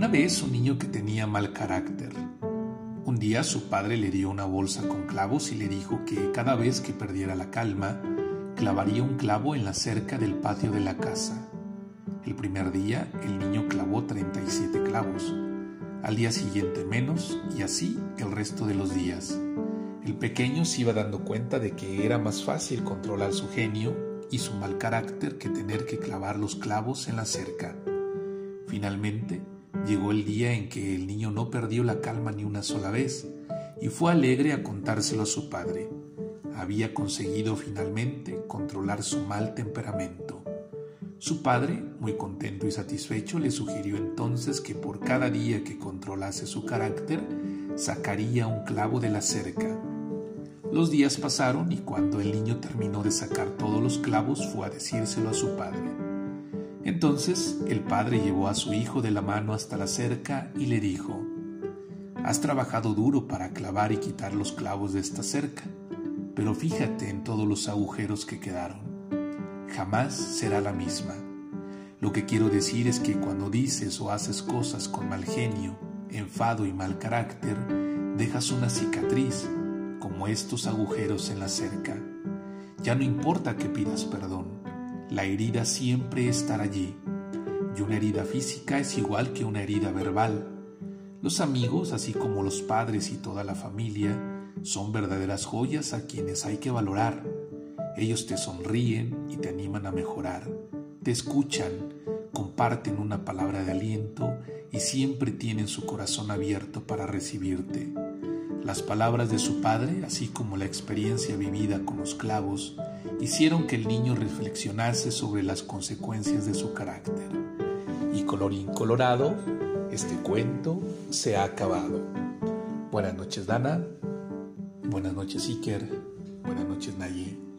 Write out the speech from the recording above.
una vez un niño que tenía mal carácter. Un día su padre le dio una bolsa con clavos y le dijo que cada vez que perdiera la calma, clavaría un clavo en la cerca del patio de la casa. El primer día el niño clavó 37 clavos, al día siguiente menos y así el resto de los días. El pequeño se iba dando cuenta de que era más fácil controlar su genio y su mal carácter que tener que clavar los clavos en la cerca. Finalmente, llegó el día en que el niño no perdió la calma ni una sola vez y fue alegre a contárselo a su padre. Había conseguido finalmente controlar su mal temperamento. Su padre, muy contento y satisfecho, le sugirió entonces que por cada día que controlase su carácter, sacaría un clavo de la cerca. Los días pasaron y cuando el niño terminó de sacar todos los clavos fue a decírselo a su padre. Entonces el padre llevó a su hijo de la mano hasta la cerca y le dijo, Has trabajado duro para clavar y quitar los clavos de esta cerca, pero fíjate en todos los agujeros que quedaron. Jamás será la misma. Lo que quiero decir es que cuando dices o haces cosas con mal genio, enfado y mal carácter, dejas una cicatriz, como estos agujeros en la cerca. Ya no importa que pidas perdón, la herida siempre estará allí. Y una herida física es igual que una herida verbal. Los amigos, así como los padres y toda la familia, son verdaderas joyas a quienes hay que valorar. Ellos te sonríen y te animan a mejorar, te escuchan, comparten una palabra de aliento y siempre tienen su corazón abierto para recibirte. Las palabras de su padre, así como la experiencia vivida con los clavos, hicieron que el niño reflexionase sobre las consecuencias de su carácter. Y colorín colorado, este cuento se ha acabado. Buenas noches Dana, buenas noches Iker, buenas noches Naye.